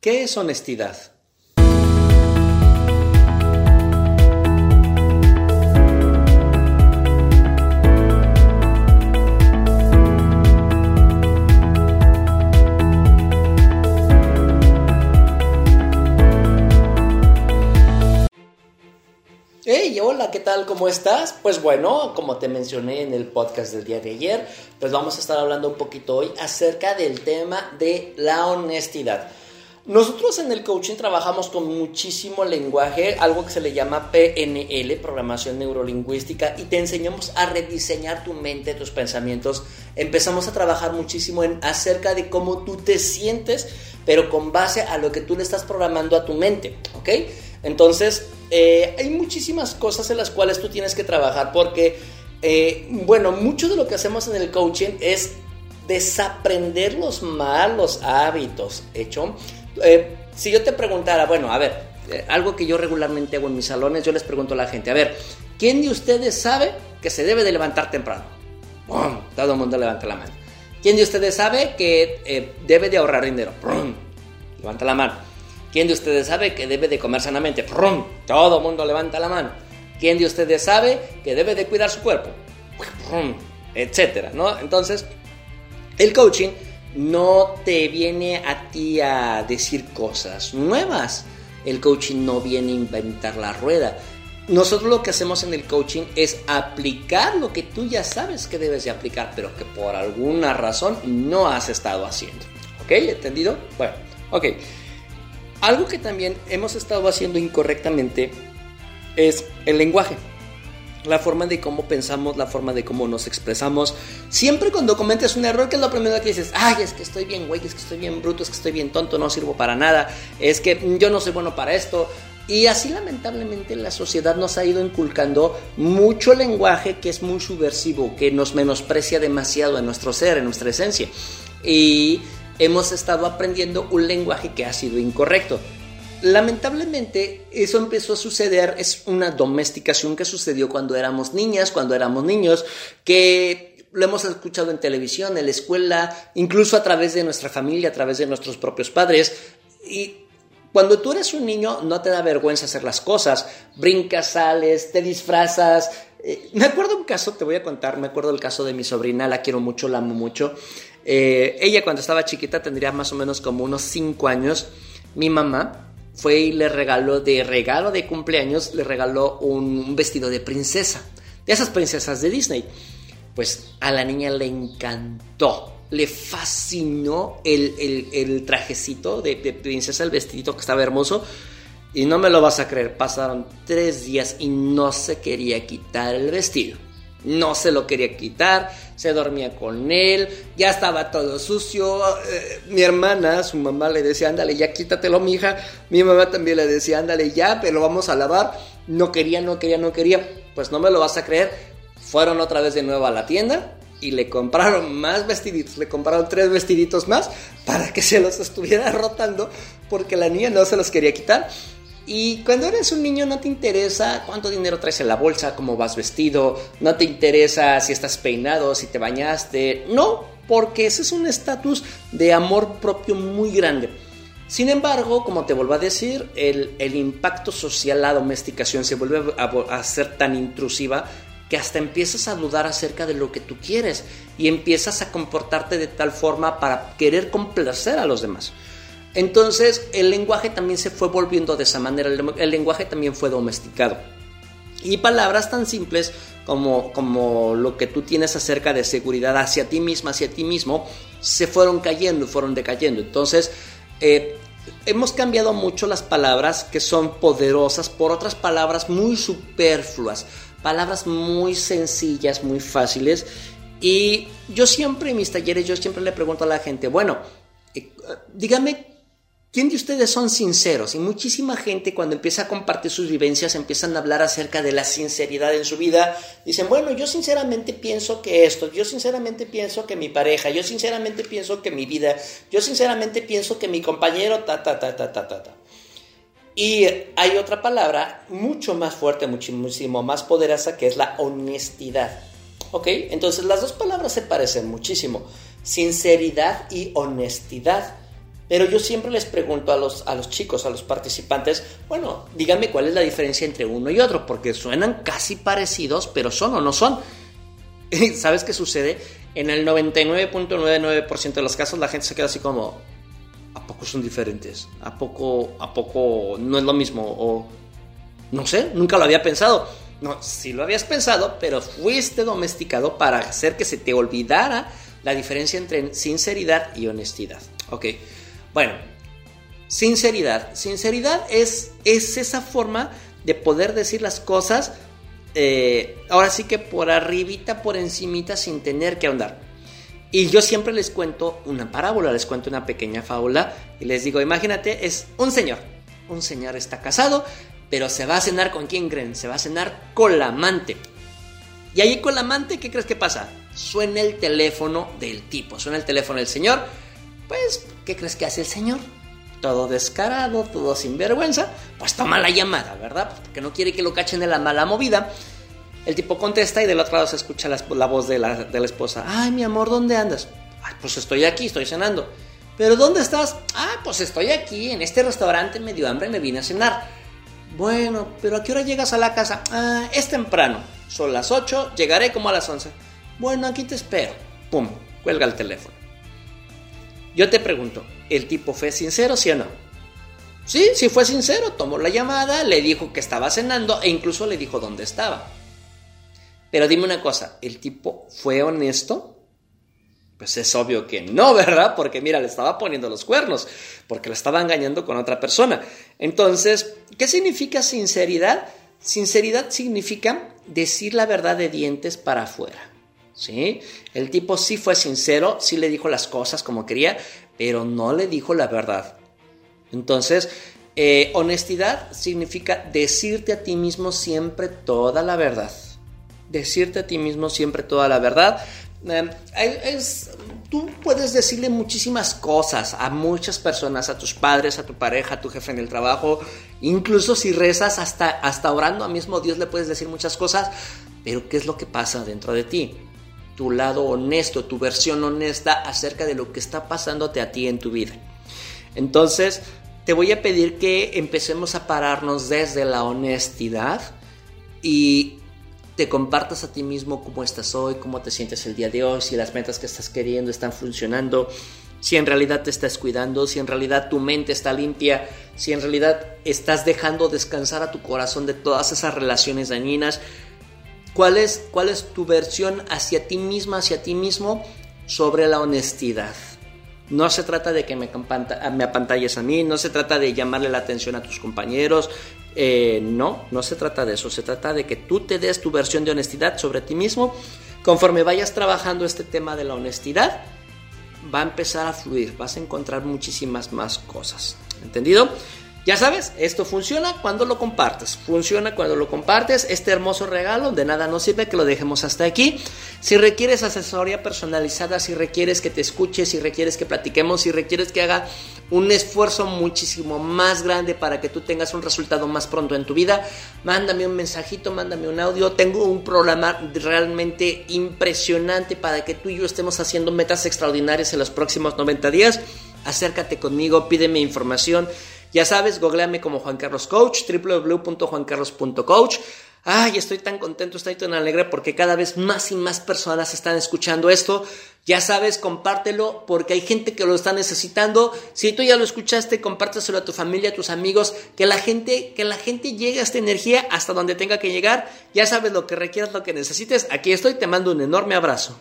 ¿Qué es honestidad? Hey, hola, ¿qué tal? ¿Cómo estás? Pues bueno, como te mencioné en el podcast del día de ayer, pues vamos a estar hablando un poquito hoy acerca del tema de la honestidad. Nosotros en el coaching trabajamos con muchísimo lenguaje, algo que se le llama PNL, programación neurolingüística, y te enseñamos a rediseñar tu mente, tus pensamientos. Empezamos a trabajar muchísimo acerca de cómo tú te sientes, pero con base a lo que tú le estás programando a tu mente, ¿ok? Entonces, eh, hay muchísimas cosas en las cuales tú tienes que trabajar porque, eh, bueno, mucho de lo que hacemos en el coaching es desaprender los malos hábitos, ¿hecho? Eh, si yo te preguntara, bueno, a ver, eh, algo que yo regularmente hago en mis salones, yo les pregunto a la gente, a ver, ¿quién de ustedes sabe que se debe de levantar temprano? Todo el mundo levanta la mano. ¿Quién de ustedes sabe que eh, debe de ahorrar dinero? Levanta la mano. ¿Quién de ustedes sabe que debe de comer sanamente? Todo el mundo levanta la mano. ¿Quién de ustedes sabe que debe de cuidar su cuerpo? Etcétera, ¿no? Entonces, el coaching no te viene a ti a decir cosas nuevas. El coaching no viene a inventar la rueda. Nosotros lo que hacemos en el coaching es aplicar lo que tú ya sabes que debes de aplicar, pero que por alguna razón no has estado haciendo. ¿Ok? ¿Entendido? Bueno, ok. Algo que también hemos estado haciendo incorrectamente es el lenguaje la forma de cómo pensamos, la forma de cómo nos expresamos. Siempre cuando cometes un error, que es lo primero que dices, ay, es que estoy bien güey, es que estoy bien bruto, es que estoy bien tonto, no sirvo para nada, es que yo no soy bueno para esto. Y así lamentablemente la sociedad nos ha ido inculcando mucho lenguaje que es muy subversivo, que nos menosprecia demasiado en nuestro ser, en nuestra esencia. Y hemos estado aprendiendo un lenguaje que ha sido incorrecto. Lamentablemente eso empezó a suceder, es una domesticación que sucedió cuando éramos niñas, cuando éramos niños, que lo hemos escuchado en televisión, en la escuela, incluso a través de nuestra familia, a través de nuestros propios padres. Y cuando tú eres un niño no te da vergüenza hacer las cosas, brincas, sales, te disfrazas. Eh, me acuerdo un caso, te voy a contar, me acuerdo del caso de mi sobrina, la quiero mucho, la amo mucho. Eh, ella cuando estaba chiquita tendría más o menos como unos 5 años. Mi mamá fue y le regaló de regalo de cumpleaños, le regaló un, vestido de princesa, de esas princesas de Disney. Pues a la niña le encantó, le fascinó el, trajecito de, de, princesa, el vestidito que estaba hermoso. Y no me lo vas a creer, pasaron tres días y no se quería quitar el vestido no se lo quería quitar, se dormía con él, ya estaba todo sucio. Eh, mi hermana, su mamá le decía, ándale, ya quítatelo, mi hija. Mi mamá también le decía, ándale, ya, pero vamos a lavar. No quería, no quería, no quería. Pues no me lo vas a creer. Fueron otra vez de nuevo a la tienda y le compraron más vestiditos, le compraron tres vestiditos más para que se los estuviera rotando porque la niña no se los quería quitar. Y cuando eres un niño no te interesa cuánto dinero traes en la bolsa, cómo vas vestido, no te interesa si estás peinado, si te bañaste, no, porque ese es un estatus de amor propio muy grande. Sin embargo, como te vuelvo a decir, el, impacto social, la domesticación se vuelve a, a ser tan intrusiva que hasta empiezas a dudar acerca de lo que tú quieres y empiezas a comportarte de tal forma para querer complacer a los demás. Entonces el lenguaje también se fue volviendo de esa manera, el, lenguaje también fue domesticado. Y palabras tan simples como, como lo que tú tienes acerca de seguridad hacia ti misma, hacia ti mismo, se fueron cayendo, fueron decayendo. Entonces, eh, hemos cambiado mucho las palabras que son poderosas por otras palabras muy superfluas, palabras muy sencillas, muy fáciles. Y yo siempre en mis talleres, yo siempre le pregunto a la gente, bueno, eh, dígame ¿Quién de ustedes son sinceros? Y muchísima gente cuando empieza a compartir sus vivencias empiezan a hablar acerca de la sinceridad en su vida. Dicen, bueno, yo sinceramente pienso que esto, yo sinceramente pienso que mi pareja, yo sinceramente pienso que mi vida, yo sinceramente pienso que mi compañero, ta, ta, ta, ta, ta, ta. ta. Y hay otra palabra mucho más fuerte, muchísimo más poderosa, que es la honestidad. ¿Ok? Entonces las dos palabras se parecen muchísimo. Sinceridad y honestidad Pero yo siempre les pregunto a los, a los chicos, a los participantes, bueno, díganme cuál es la diferencia entre uno y otro, porque suenan casi parecidos, pero son o no son. ¿Sabes qué sucede? En el 99.99% de los casos la gente se queda así como, ¿a poco son diferentes? ¿A poco, ¿A poco no es lo mismo? O no sé, nunca lo había pensado. No, sí lo habías pensado, pero fuiste domesticado para hacer que se te olvidara la diferencia entre sinceridad y honestidad. Ok, bueno, sinceridad. Sinceridad es, es esa forma de poder decir las cosas, eh, ahora sí que por arribita, por encimita, sin tener que ahondar. Y yo siempre les cuento una parábola, les cuento una pequeña fábula y les digo, imagínate, es un señor. Un señor está casado, pero se va a cenar con quién creen? Se va a cenar con la amante. Y ahí con la amante, ¿qué crees que pasa? Suena el teléfono del tipo, suena el teléfono del señor. Pues, ¿qué crees que hace el señor? Todo descarado, todo sin vergüenza. Pues toma la llamada, ¿verdad? Porque no quiere que lo cachen de la mala movida. El tipo contesta y del otro lado se escucha la, voz de la, de la esposa. Ay, mi amor, ¿dónde andas? Ay, pues estoy aquí, estoy cenando. ¿Pero dónde estás? Ah, pues estoy aquí, en este restaurante, me dio hambre me vine a cenar. Bueno, pero ¿a qué hora llegas a la casa? Ah, es temprano. Son las 8, llegaré como a las 11. Bueno, aquí te espero. Pum, cuelga el teléfono. Yo te pregunto, ¿el tipo fue sincero, sí o no? Sí, sí fue sincero, tomó la llamada, le dijo que estaba cenando e incluso le dijo dónde estaba. Pero dime una cosa, ¿el tipo fue honesto? Pues es obvio que no, ¿verdad? Porque mira, le estaba poniendo los cuernos, porque le estaba engañando con otra persona. Entonces, ¿qué significa sinceridad? Sinceridad significa decir la verdad de dientes para afuera. ¿Sí? El tipo sí fue sincero, sí le dijo las cosas como quería, pero no le dijo la verdad. Entonces, eh, honestidad significa decirte a ti mismo siempre toda la verdad. Decirte a ti mismo siempre toda la verdad, Em, tú puedes decirle muchísimas cosas a muchas personas, a tus padres, a tu pareja, a tu jefe en el trabajo, incluso si rezas hasta, hasta orando a mismo Dios le puedes decir muchas cosas, pero ¿qué es lo que pasa dentro de ti? Tu lado honesto, tu versión honesta acerca de lo que está pasándote a ti en tu vida. Entonces, te voy a pedir que empecemos a pararnos desde la honestidad y te compartas a ti mismo cómo estás hoy, cómo te sientes el día de hoy, si las metas que estás queriendo están funcionando, si en realidad te estás cuidando, si en realidad tu mente está limpia, si en realidad estás dejando descansar a tu corazón de todas esas relaciones dañinas. ¿Cuál es, cuál es tu versión hacia ti misma, hacia ti mismo sobre la honestidad? No se trata de que me, me apantalles a mí, no se trata de llamarle la atención a tus compañeros, eh, no, no se trata de eso, se trata de que tú te des tu versión de honestidad sobre ti mismo. Conforme vayas trabajando este tema de la honestidad, va a empezar a fluir, vas a encontrar muchísimas más cosas. ¿Entendido? Ya sabes, esto funciona cuando lo compartes. Funciona cuando lo compartes. Este hermoso regalo de nada nos sirve que lo dejemos hasta aquí. Si requieres asesoría personalizada, si requieres que te escuches, si requieres que platiquemos, si requieres que haga un esfuerzo muchísimo más grande para que tú tengas un resultado más pronto en tu vida, mándame un mensajito, mándame un audio. Tengo un programa realmente impresionante para que tú y yo estemos haciendo metas extraordinarias en los próximos 90 días. Acércate conmigo, pídeme información. Ya sabes, googleame como Juan Carlos Coach, www.juancarlos.coach. Ay, estoy tan contento, estoy tan alegre porque cada vez más y más personas están escuchando esto. Ya sabes, compártelo porque hay gente que lo está necesitando. Si tú ya lo escuchaste, compárteselo a tu familia, a tus amigos, que la gente, que la gente llegue a esta energía hasta donde tenga que llegar. Ya sabes lo que requieras, lo que necesites. Aquí estoy, te mando un enorme abrazo.